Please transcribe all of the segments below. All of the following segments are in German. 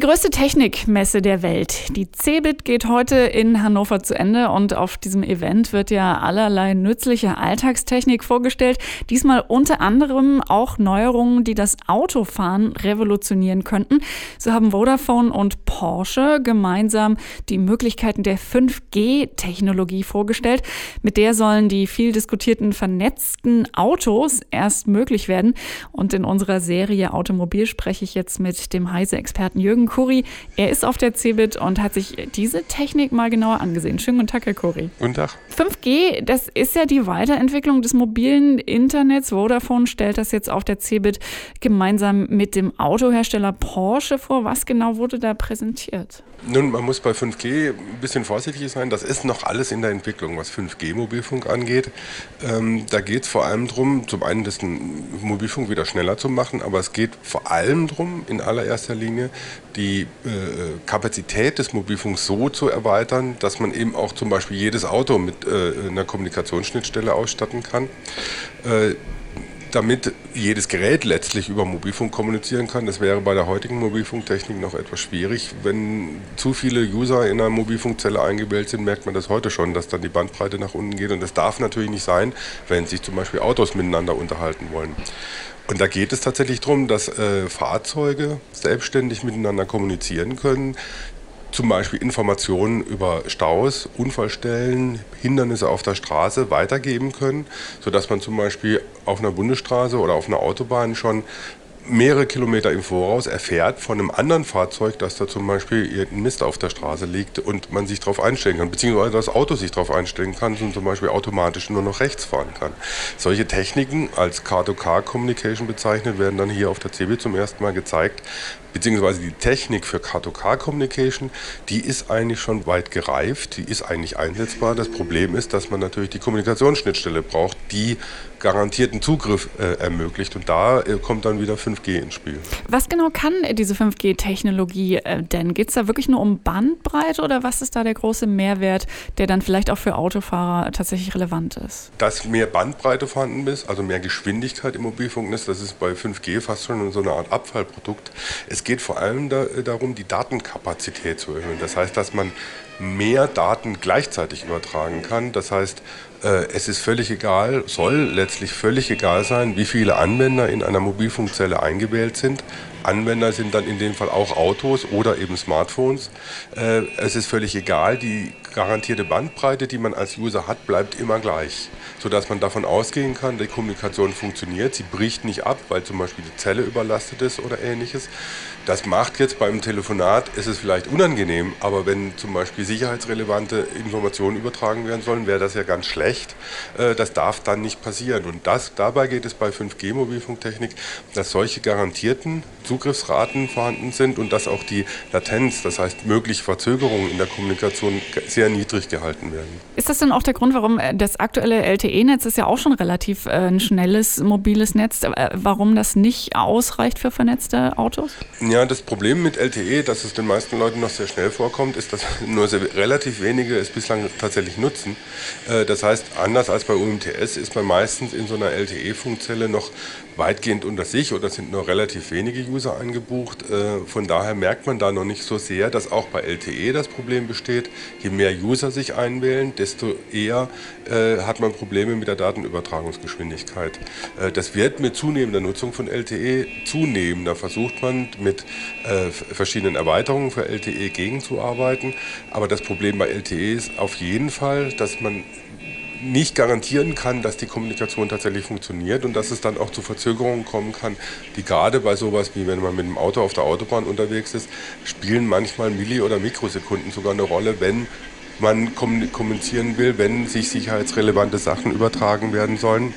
Die größte Technikmesse der Welt, die CeBIT, geht heute in Hannover zu Ende und auf diesem Event wird ja allerlei nützliche Alltagstechnik vorgestellt. Diesmal unter anderem auch Neuerungen, die das Autofahren revolutionieren könnten. So haben Vodafone und Porsche gemeinsam die Möglichkeiten der 5G-Technologie vorgestellt. Mit der sollen die viel diskutierten vernetzten Autos erst möglich werden. Und in unserer Serie Automobil spreche ich jetzt mit dem Heise-Experten Jürgen Kuri. Er ist auf der CeBIT und hat sich diese Technik mal genauer angesehen. Schönen guten Tag, Herr Kuri. Guten Tag. 5G, das ist ja die Weiterentwicklung des mobilen Internets. Vodafone stellt das jetzt auf der CeBIT gemeinsam mit dem Autohersteller Porsche vor. Was genau wurde da präsentiert? Nun, man muss bei 5G ein bisschen vorsichtig sein. Das ist noch alles in der Entwicklung, was 5G-Mobilfunk angeht. Ähm, da geht es vor allem darum, zum einen den Mobilfunk wieder schneller zu machen, aber es geht vor allem darum, in allererster Linie, die äh, Kapazität des Mobilfunks so zu erweitern, dass man eben auch zum Beispiel jedes Auto mit äh, einer Kommunikationsschnittstelle ausstatten kann. Äh, damit jedes Gerät letztlich über Mobilfunk kommunizieren kann. Das wäre bei der heutigen Mobilfunktechnik noch etwas schwierig. Wenn zu viele User in einer Mobilfunkzelle eingebildet sind, merkt man das heute schon, dass dann die Bandbreite nach unten geht. Und das darf natürlich nicht sein, wenn sich zum Beispiel Autos miteinander unterhalten wollen. Und da geht es tatsächlich darum, dass äh, Fahrzeuge selbstständig miteinander kommunizieren können, zum Beispiel Informationen über Staus, Unfallstellen, Hindernisse auf der Straße weitergeben können, sodass man zum Beispiel auf einer Bundesstraße oder auf einer Autobahn schon mehrere Kilometer im Voraus erfährt von einem anderen Fahrzeug, dass da zum Beispiel Mist auf der Straße liegt und man sich darauf einstellen kann, beziehungsweise das Auto sich darauf einstellen kann und zum Beispiel automatisch nur noch rechts fahren kann. Solche Techniken als Car-to-Car-Communication bezeichnet werden dann hier auf der CB zum ersten Mal gezeigt, beziehungsweise die Technik für Car-to-Car-Communication, die ist eigentlich schon weit gereift, die ist eigentlich einsetzbar. Das Problem ist, dass man natürlich die Kommunikationsschnittstelle braucht, die garantierten Zugriff äh, ermöglicht. Und da äh, kommt dann wieder 5G ins Spiel. Was genau kann diese 5G-Technologie äh, denn? Geht es da wirklich nur um Bandbreite oder was ist da der große Mehrwert, der dann vielleicht auch für Autofahrer tatsächlich relevant ist? Dass mehr Bandbreite vorhanden ist, also mehr Geschwindigkeit im Mobilfunk ist, das ist bei 5G fast schon so eine Art Abfallprodukt. Es geht vor allem da, äh, darum, die Datenkapazität zu erhöhen. Das heißt, dass man mehr Daten gleichzeitig übertragen kann. Das heißt, es ist völlig egal, soll letztlich völlig egal sein, wie viele Anwender in einer Mobilfunkzelle eingewählt sind. Anwender sind dann in dem Fall auch Autos oder eben Smartphones. Äh, es ist völlig egal, die garantierte Bandbreite, die man als User hat, bleibt immer gleich, sodass man davon ausgehen kann, die Kommunikation funktioniert, sie bricht nicht ab, weil zum Beispiel die Zelle überlastet ist oder ähnliches. Das macht jetzt beim Telefonat, ist es vielleicht unangenehm, aber wenn zum Beispiel sicherheitsrelevante Informationen übertragen werden sollen, wäre das ja ganz schlecht. Äh, das darf dann nicht passieren. Und das, dabei geht es bei 5G-Mobilfunktechnik, dass solche garantierten Zugriffsraten vorhanden sind und dass auch die Latenz, das heißt mögliche Verzögerungen in der Kommunikation sehr niedrig gehalten werden. Ist das denn auch der Grund, warum äh, das aktuelle LTE-Netz ist ja auch schon relativ äh, ein schnelles mobiles Netz, äh, warum das nicht ausreicht für vernetzte Autos? Ja, das Problem mit LTE, dass es den meisten Leuten noch sehr schnell vorkommt, ist, dass nur sehr, relativ wenige es bislang tatsächlich nutzen. Das heißt, anders als bei UMTS ist man meistens in so einer LTE-Funkzelle noch weitgehend unter sich oder sind nur relativ wenige User eingebucht. Äh, von daher merkt man da noch nicht so sehr, dass auch bei LTE das Problem besteht. Je mehr User sich einwählen, desto eher äh, hat man Probleme mit der Datenübertragungsgeschwindigkeit. Äh, das wird mit zunehmender Nutzung von LTE zunehmen. Da versucht man mit verschiedenen Erweiterungen für LTE gegenzuarbeiten. Aber das Problem bei LTE ist auf jeden Fall, dass man nicht garantieren kann, dass die Kommunikation tatsächlich funktioniert und dass es dann auch zu Verzögerungen kommen kann, die gerade bei sowas wie wenn man mit dem Auto auf der Autobahn unterwegs ist, spielen manchmal Milli- oder Mikrosekunden sogar eine Rolle, wenn man kommunizieren will, wenn sich sicherheitsrelevante Sachen übertragen werden sollen.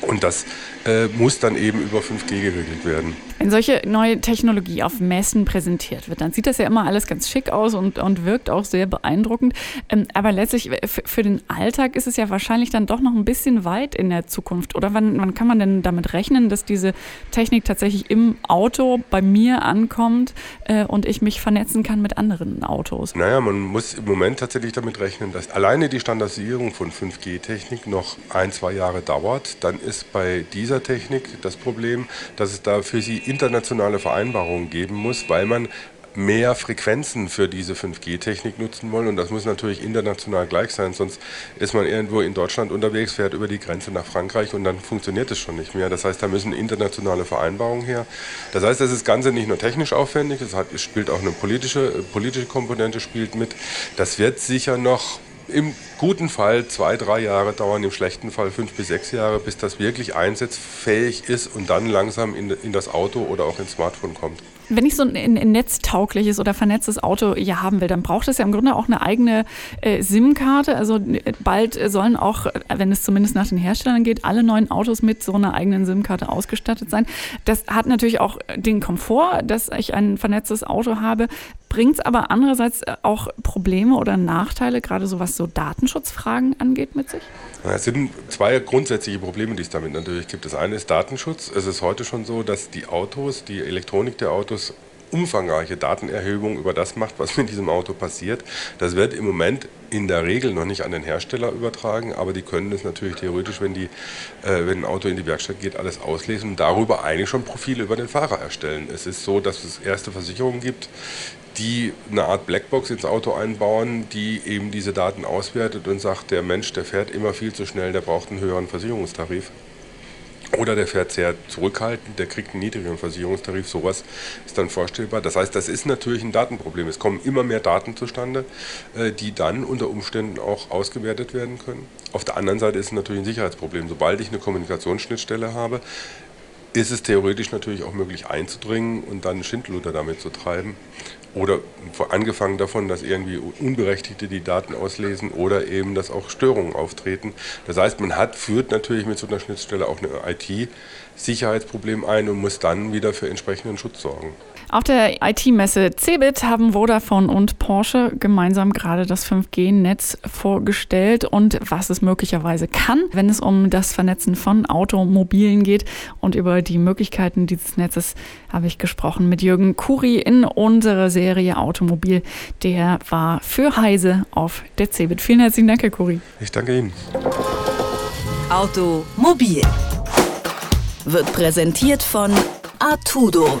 Und das äh, muss dann eben über 5G geregelt werden. Wenn solche neue Technologie auf Messen präsentiert wird, dann sieht das ja immer alles ganz schick aus und, und wirkt auch sehr beeindruckend. Ähm, aber letztlich für den Alltag ist es ja wahrscheinlich dann doch noch ein bisschen weit in der Zukunft. Oder wann, wann kann man denn damit rechnen, dass diese Technik tatsächlich im Auto bei mir ankommt äh, und ich mich vernetzen kann mit anderen Autos? Naja, man muss im Moment tatsächlich damit rechnen, dass alleine die Standardisierung von 5G-Technik noch ein, zwei Jahre dauert. Dann ist bei dieser Technik das Problem, dass es da für sie internationale Vereinbarungen geben muss, weil man mehr Frequenzen für diese 5G-Technik nutzen wollen. Und das muss natürlich international gleich sein, sonst ist man irgendwo in Deutschland unterwegs, fährt über die Grenze nach Frankreich und dann funktioniert es schon nicht mehr. Das heißt, da müssen internationale Vereinbarungen her. Das heißt, das Ganze nicht nur technisch aufwendig, es, hat, es spielt auch eine politische, politische Komponente spielt mit. Das wird sicher noch im guten Fall zwei, drei Jahre dauern, im schlechten Fall fünf bis sechs Jahre, bis das wirklich einsatzfähig ist und dann langsam in, in das Auto oder auch ins Smartphone kommt. Wenn ich so ein, ein netztaugliches oder vernetztes Auto ja haben will, dann braucht es ja im Grunde auch eine eigene äh, SIM-Karte. Also äh, bald sollen auch, wenn es zumindest nach den Herstellern geht, alle neuen Autos mit so einer eigenen SIM-Karte ausgestattet sein. Das hat natürlich auch den Komfort, dass ich ein vernetztes Auto habe, bringt es aber andererseits auch Probleme oder Nachteile, gerade so was so Datenschutzfragen angeht, mit sich? Es sind zwei grundsätzliche Probleme, die es damit natürlich gibt. Das eine ist Datenschutz. Es ist heute schon so, dass die Autos, die Elektronik der Autos umfangreiche Datenerhebung über das macht, was mit diesem Auto passiert. Das wird im Moment in der Regel noch nicht an den Hersteller übertragen, aber die können es natürlich theoretisch, wenn, die, äh, wenn ein Auto in die Werkstatt geht, alles auslesen und darüber eigentlich schon Profile über den Fahrer erstellen. Es ist so, dass es erste Versicherungen gibt, die eine Art Blackbox ins Auto einbauen, die eben diese Daten auswertet und sagt, der Mensch, der fährt immer viel zu schnell, der braucht einen höheren Versicherungstarif. Oder der fährt sehr zurückhaltend, der kriegt einen niedrigeren Versicherungstarif. Sowas ist dann vorstellbar. Das heißt, das ist natürlich ein Datenproblem. Es kommen immer mehr Daten zustande, äh, die dann unter Umständen auch ausgewertet werden können. Auf der anderen Seite ist es natürlich ein Sicherheitsproblem. Sobald ich eine Kommunikationsschnittstelle habe, ist es theoretisch natürlich auch möglich einzudringen und dann Schindluder damit zu treiben. Oder angefangen davon, dass irgendwie Unberechtigte die Daten auslesen oder eben, dass auch Störungen auftreten. Das heißt, man hat, führt natürlich mit so einer Schnittstelle auch ein IT-Sicherheitsproblem ein und muss dann wieder für entsprechenden Schutz sorgen. Auf der IT-Messe CeBIT haben Vodafone und Porsche gemeinsam gerade das 5G-Netz vorgestellt und was es möglicherweise kann, wenn es um das Vernetzen von Automobilen geht. Und über die Möglichkeiten dieses Netzes habe ich gesprochen mit Jürgen Kuri in unserer Serie Automobil. Der war für Heise auf der CeBIT. Vielen herzlichen Dank, Herr Kuri. Ich danke Ihnen. Automobil wird präsentiert von Artudo